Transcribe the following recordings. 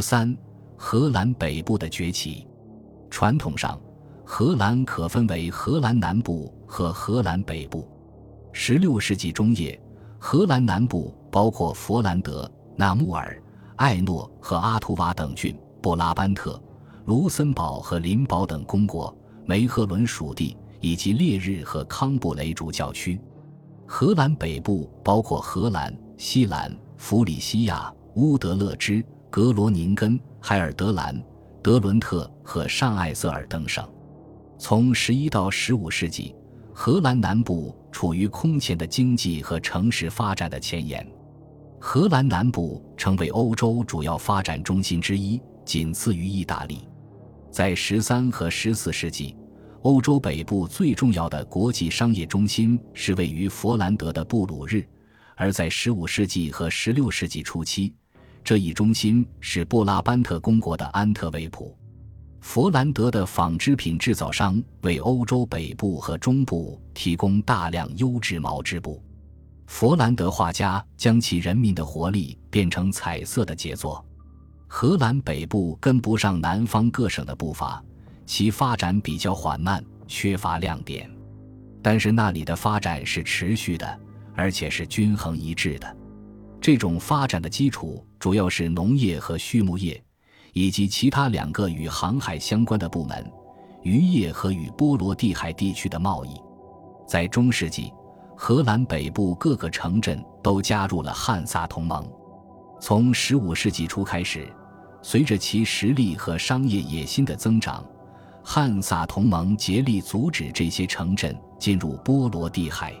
三，荷兰北部的崛起。传统上，荷兰可分为荷兰南部和荷兰北部。十六世纪中叶，荷兰南部包括佛兰德、纳穆尔、艾诺和阿图瓦等郡，布拉班特、卢森堡和林堡等公国，梅赫伦属地以及烈日和康布雷主教区。荷兰北部包括荷兰、西兰、弗里西亚、乌德勒支、格罗宁根、海尔德兰、德伦特和上艾瑟尔等省。从十一到十五世纪，荷兰南部处于空前的经济和城市发展的前沿。荷兰南部成为欧洲主要发展中心之一，仅次于意大利。在十三和十四世纪。欧洲北部最重要的国际商业中心是位于佛兰德的布鲁日，而在15世纪和16世纪初期，这一中心是布拉班特公国的安特卫普。佛兰德的纺织品制造商为欧洲北部和中部提供大量优质毛织布。佛兰德画家将其人民的活力变成彩色的杰作。荷兰北部跟不上南方各省的步伐。其发展比较缓慢，缺乏亮点，但是那里的发展是持续的，而且是均衡一致的。这种发展的基础主要是农业和畜牧业，以及其他两个与航海相关的部门——渔业和与波罗的海地区的贸易。在中世纪，荷兰北部各个城镇都加入了汉萨同盟。从15世纪初开始，随着其实力和商业野心的增长。汉萨同盟竭力阻止这些城镇进入波罗的海。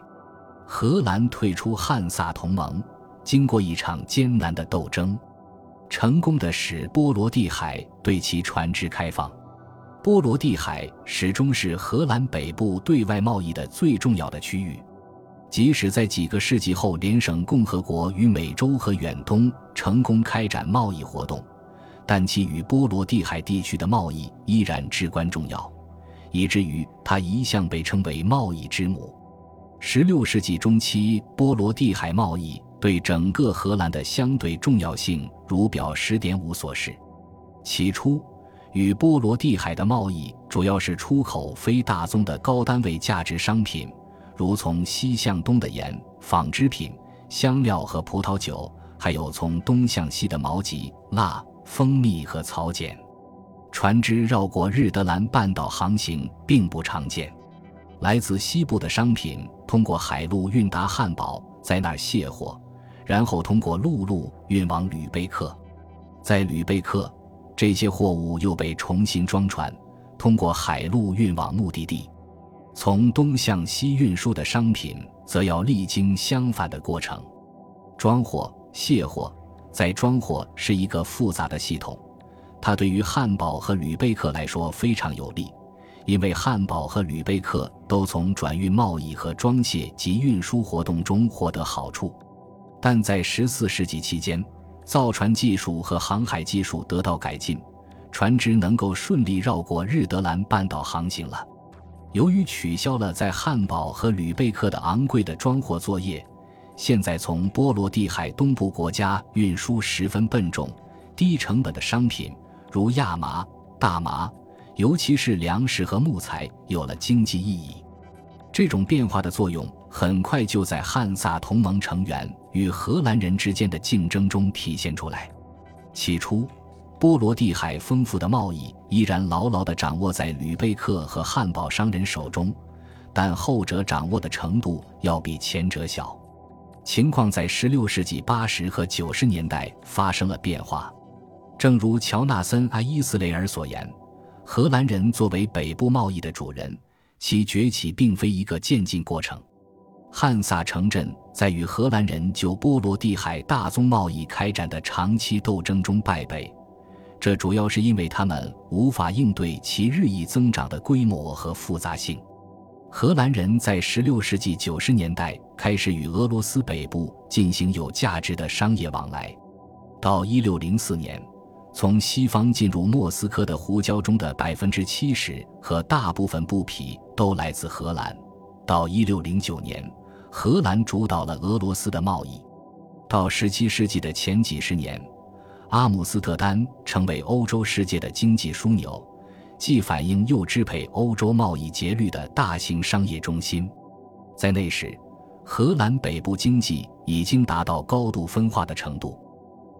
荷兰退出汉萨同盟，经过一场艰难的斗争，成功的使波罗的海对其船只开放。波罗的海始终是荷兰北部对外贸易的最重要的区域，即使在几个世纪后，联省共和国与美洲和远东成功开展贸易活动。但其与波罗的海地区的贸易依然至关重要，以至于它一向被称为贸易之母。十六世纪中期，波罗的海贸易对整个荷兰的相对重要性，如表十点五所示。起初，与波罗的海的贸易主要是出口非大宗的高单位价值商品，如从西向东的盐、纺织品、香料和葡萄酒，还有从东向西的毛棘、蜡。蜂蜜和草碱，船只绕过日德兰半岛航行并不常见。来自西部的商品通过海路运达汉堡，在那儿卸货，然后通过陆路运往吕贝克。在吕贝克，这些货物又被重新装船，通过海路运往目的地。从东向西运输的商品则要历经相反的过程：装货、卸货。在装货是一个复杂的系统，它对于汉堡和吕贝克来说非常有利，因为汉堡和吕贝克都从转运贸易和装卸及运输活动中获得好处。但在十四世纪期间，造船技术和航海技术得到改进，船只能够顺利绕过日德兰半岛航行了。由于取消了在汉堡和吕贝克的昂贵的装货作业。现在从波罗的海东部国家运输十分笨重、低成本的商品，如亚麻、大麻，尤其是粮食和木材，有了经济意义。这种变化的作用很快就在汉萨同盟成员与荷兰人之间的竞争中体现出来。起初，波罗的海丰富的贸易依然牢牢地掌握在吕贝克和汉堡商人手中，但后者掌握的程度要比前者小。情况在16世纪80和90年代发生了变化，正如乔纳森·阿伊斯雷尔所言，荷兰人作为北部贸易的主人，其崛起并非一个渐进过程。汉萨城镇在与荷兰人就波罗的海大宗贸易开展的长期斗争中败北，这主要是因为他们无法应对其日益增长的规模和复杂性。荷兰人在16世纪90年代开始与俄罗斯北部进行有价值的商业往来。到1604年，从西方进入莫斯科的胡椒中的70%和大部分布匹都来自荷兰。到1609年，荷兰主导了俄罗斯的贸易。到17世纪的前几十年，阿姆斯特丹成为欧洲世界的经济枢纽，既反映又支配欧洲贸易节律的大型商业中心。在那时，荷兰北部经济已经达到高度分化的程度，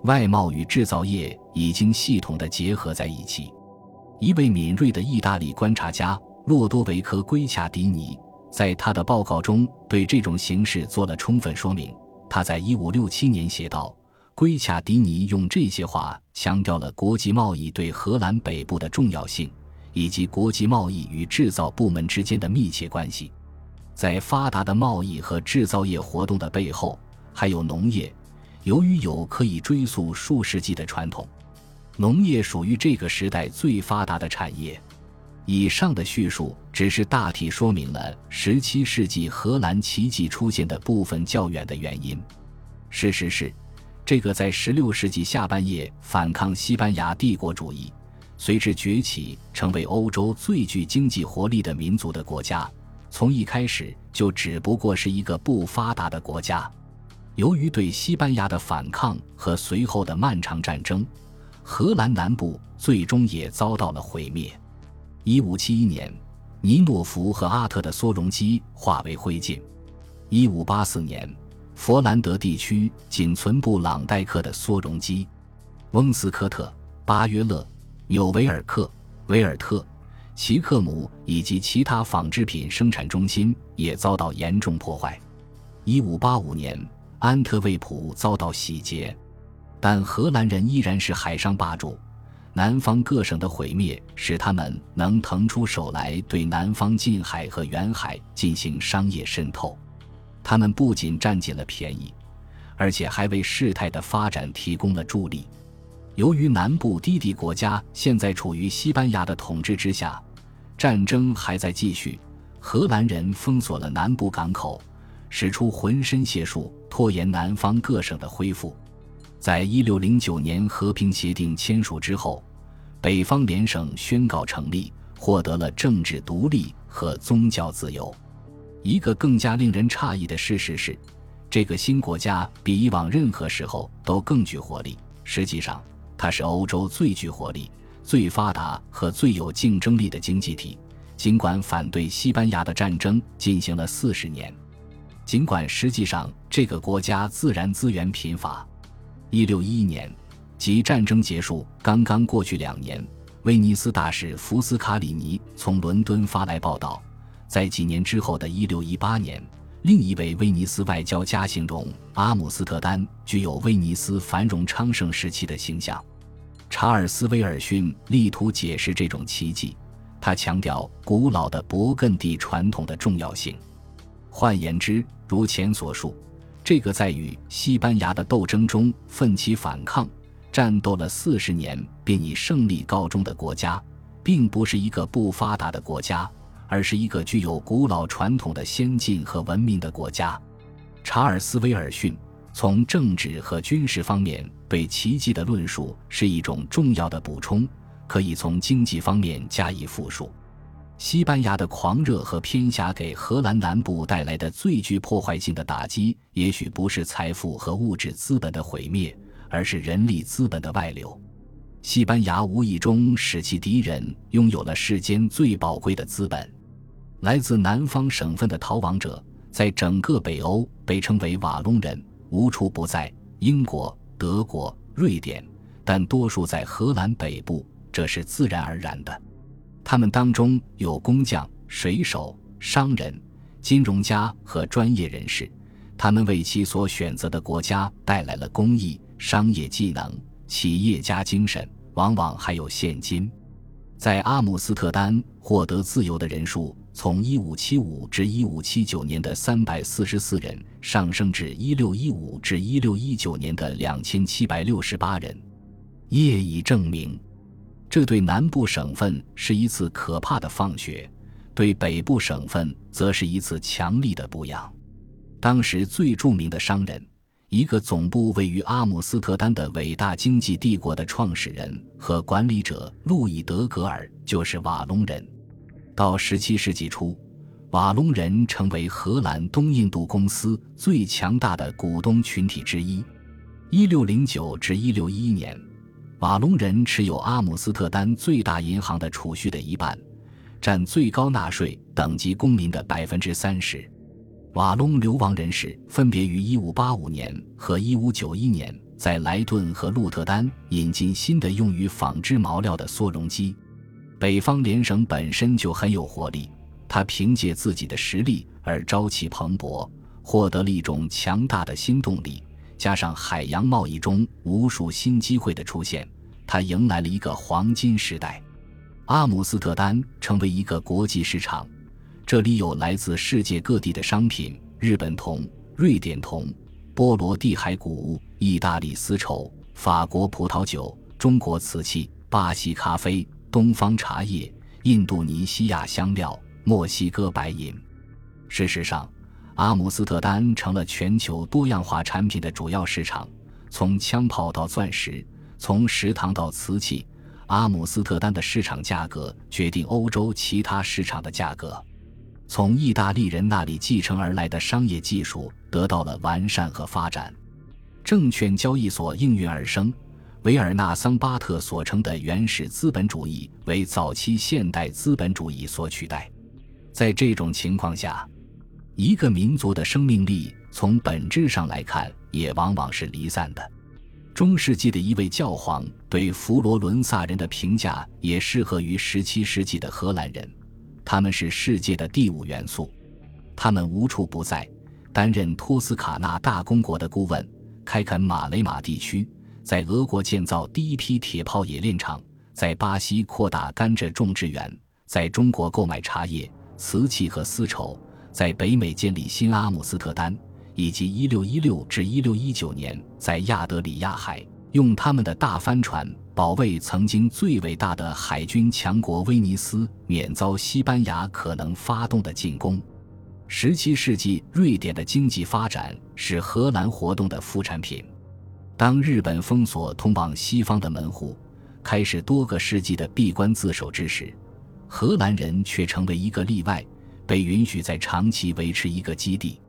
外贸与制造业已经系统的结合在一起。一位敏锐的意大利观察家洛多维科·圭恰迪尼在他的报告中对这种形式做了充分说明。他在1567年写道。圭卡迪尼用这些话强调了国际贸易对荷兰北部的重要性，以及国际贸易与制造部门之间的密切关系。在发达的贸易和制造业活动的背后，还有农业。由于有可以追溯数世纪的传统，农业属于这个时代最发达的产业。以上的叙述只是大体说明了17世纪荷兰奇迹出现的部分较远的原因。事实是。这个在16世纪下半叶反抗西班牙帝国主义，随之崛起成为欧洲最具经济活力的民族的国家，从一开始就只不过是一个不发达的国家。由于对西班牙的反抗和随后的漫长战争，荷兰南部最终也遭到了毁灭。1571年，尼诺福和阿特的缩容机化为灰烬。1584年。佛兰德地区仅存布朗代克的缩容机，翁斯科特、巴约勒、纽维尔克、维尔特、齐克姆以及其他纺织品生产中心也遭到严重破坏。一五八五年，安特卫普遭到洗劫，但荷兰人依然是海上霸主。南方各省的毁灭使他们能腾出手来对南方近海和远海进行商业渗透。他们不仅占尽了便宜，而且还为事态的发展提供了助力。由于南部低地国家现在处于西班牙的统治之下，战争还在继续。荷兰人封锁了南部港口，使出浑身解数拖延南方各省的恢复。在一六零九年和平协定签署之后，北方联省宣告成立，获得了政治独立和宗教自由。一个更加令人诧异的事实是，这个新国家比以往任何时候都更具活力。实际上，它是欧洲最具活力、最发达和最有竞争力的经济体。尽管反对西班牙的战争进行了四十年，尽管实际上这个国家自然资源贫乏。一六一一年，即战争结束刚刚过去两年，威尼斯大使福斯卡里尼从伦敦发来报道。在几年之后的1618年，另一位威尼斯外交家形容阿姆斯特丹具有威尼斯繁荣昌盛时期的形象。查尔斯·威尔逊力图解释这种奇迹，他强调古老的勃艮第传统的重要性。换言之，如前所述，这个在与西班牙的斗争中奋起反抗、战斗了四十年并以胜利告终的国家，并不是一个不发达的国家。而是一个具有古老传统的先进和文明的国家。查尔斯·威尔逊从政治和军事方面对奇迹的论述是一种重要的补充，可以从经济方面加以复述。西班牙的狂热和偏狭给荷兰南部带来的最具破坏性的打击，也许不是财富和物质资本的毁灭，而是人力资本的外流。西班牙无意中使其敌人拥有了世间最宝贵的资本。来自南方省份的逃亡者，在整个北欧被称为瓦隆人，无处不在。英国、德国、瑞典，但多数在荷兰北部，这是自然而然的。他们当中有工匠、水手、商人、金融家和专业人士，他们为其所选择的国家带来了工艺、商业技能、企业家精神，往往还有现金。在阿姆斯特丹获得自由的人数。从1575至1579年的344人上升至1615至1619年的2768人，业已证明，这对南部省份是一次可怕的放血，对北部省份则是一次强力的补养。当时最著名的商人，一个总部位于阿姆斯特丹的伟大经济帝国的创始人和管理者路易德格尔，就是瓦隆人。到十七世纪初，瓦隆人成为荷兰东印度公司最强大的股东群体之一。一六零九至一六一一年，瓦隆人持有阿姆斯特丹最大银行的储蓄的一半，占最高纳税等级公民的百分之三十。瓦隆流亡人士分别于1585年和1591年在莱顿和鹿特丹引进新的用于纺织毛料的缩绒机。北方联省本身就很有活力，它凭借自己的实力而朝气蓬勃，获得了一种强大的新动力。加上海洋贸易中无数新机会的出现，它迎来了一个黄金时代。阿姆斯特丹成为一个国际市场，这里有来自世界各地的商品：日本铜、瑞典铜、波罗的海谷物、意大利丝绸、法国葡萄酒、中国瓷器、巴西咖啡、东方茶叶、印度尼西亚香料、墨西哥白银。事实上，阿姆斯特丹成了全球多样化产品的主要市场，从枪炮到钻石，从食糖到瓷器，阿姆斯特丹的市场价格决定欧洲其他市场的价格。从意大利人那里继承而来的商业技术得到了完善和发展，证券交易所应运而生。维尔纳桑巴特所称的原始资本主义为早期现代资本主义所取代。在这种情况下，一个民族的生命力，从本质上来看，也往往是离散的。中世纪的一位教皇对佛罗伦萨人的评价，也适合于17世纪的荷兰人。他们是世界的第五元素，他们无处不在，担任托斯卡纳大公国的顾问，开垦马雷马地区，在俄国建造第一批铁炮冶炼厂，在巴西扩大甘蔗种植园，在中国购买茶叶、瓷器和丝绸。在北美建立新阿姆斯特丹，以及1616至1619年在亚德里亚海用他们的大帆船保卫曾经最伟大的海军强国威尼斯免遭西班牙可能发动的进攻。17世纪瑞典的经济发展是荷兰活动的副产品。当日本封锁通往西方的门户，开始多个世纪的闭关自守之时，荷兰人却成为一个例外。被允许在长期维持一个基地。